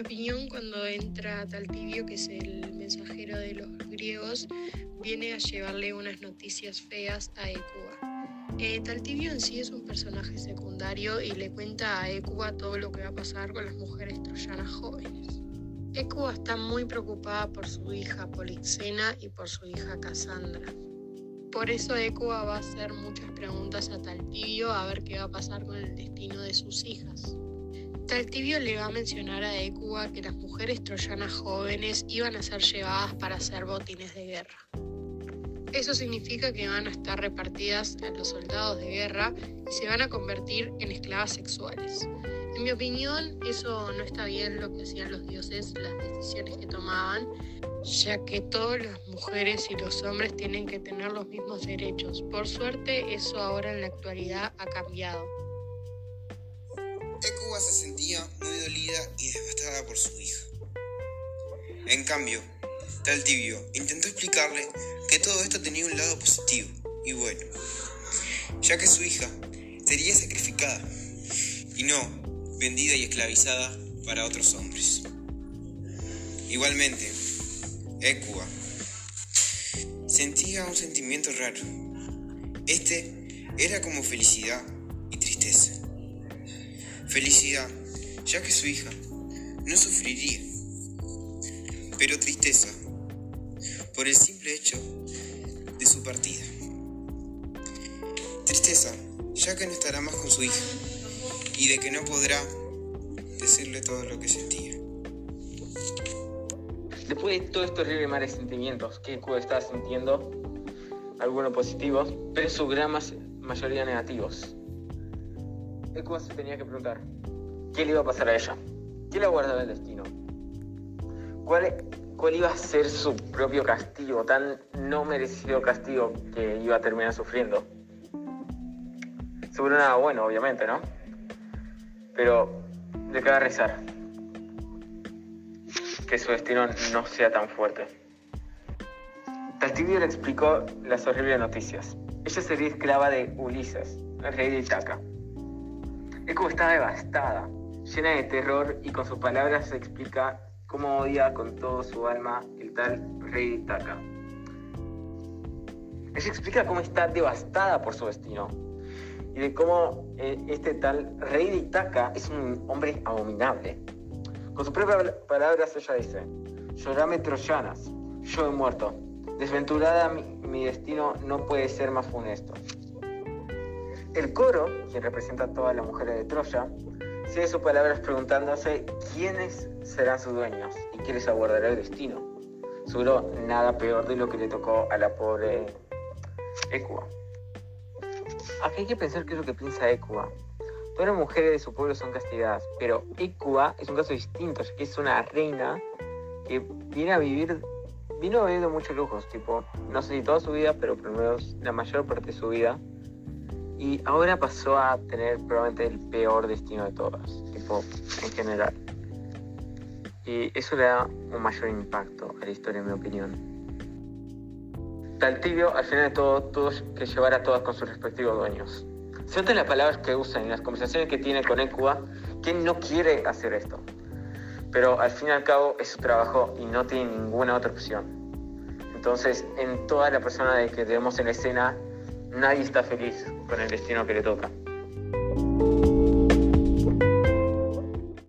opinión, cuando entra Taltibio, que es el mensajero de los griegos, viene a llevarle unas noticias feas a Ecuba. Eh, Taltibio en sí es un personaje secundario y le cuenta a Ecuba todo lo que va a pasar con las mujeres troyanas jóvenes. Ecuba está muy preocupada por su hija Polixena y por su hija Cassandra. Por eso Ecuba va a hacer muchas preguntas a Taltibio a ver qué va a pasar con el destino de sus hijas. Taltibio le va a mencionar a Ecuba que las mujeres troyanas jóvenes iban a ser llevadas para hacer botines de guerra. Eso significa que van a estar repartidas a los soldados de guerra y se van a convertir en esclavas sexuales. En mi opinión, eso no está bien lo que hacían los dioses, las decisiones que tomaban, ya que todas las mujeres y los hombres tienen que tener los mismos derechos. Por suerte, eso ahora en la actualidad ha cambiado. Se sentía muy dolida y devastada por su hija. En cambio, Taltibio intentó explicarle que todo esto tenía un lado positivo y bueno, ya que su hija sería sacrificada y no vendida y esclavizada para otros hombres. Igualmente, Ecuba sentía un sentimiento raro. Este era como felicidad. Felicidad, ya que su hija no sufriría, pero tristeza por el simple hecho de su partida. Tristeza, ya que no estará más con su hija y de que no podrá decirle todo lo que sentía. Después de todos estos horrible mar de sentimientos que Q estaba sintiendo, algunos positivos, pero su gran mayoría negativos, Ecuba se tenía que preguntar qué le iba a pasar a ella, qué le aguardaba el destino, cuál, cuál iba a ser su propio castigo, tan no merecido castigo que iba a terminar sufriendo. Seguro nada bueno, obviamente, ¿no? Pero le queda rezar que su destino no sea tan fuerte. Taltibio le explicó las horribles noticias. Ella sería esclava de Ulises, el rey de Itaca. Está devastada, llena de terror y con sus palabras explica cómo odia con todo su alma el tal rey de Itaca. Ella explica cómo está devastada por su destino y de cómo eh, este tal rey de Itaca es un hombre abominable. Con sus propias palabras ella dice, llorame troyanas, yo he muerto, desventurada mi, mi destino no puede ser más funesto. El coro, quien representa a todas las mujeres de Troya, sigue sus palabras preguntándose quiénes serán sus dueños y quién les aguardará el destino. Seguro nada peor de lo que le tocó a la pobre Equa. Aquí hay que pensar qué es lo que piensa Equa. Todas las mujeres de su pueblo son castigadas, pero Equa es un caso distinto, ya que es una reina que viene a vivir, vino viviendo muchos lujos, tipo, no sé si toda su vida, pero por lo menos la mayor parte de su vida y ahora pasó a tener probablemente el peor destino de todas, tipo, en general. Y eso le da un mayor impacto a la historia, en mi opinión. Taltibio, al final de todo, tuvo que llevar a todas con sus respectivos dueños. Se notan las palabras que usa en las conversaciones que tiene con Ecuba, que no quiere hacer esto. Pero al fin y al cabo es su trabajo y no tiene ninguna otra opción. Entonces, en toda la persona de que vemos en la escena, nadie está feliz con el destino que le toca.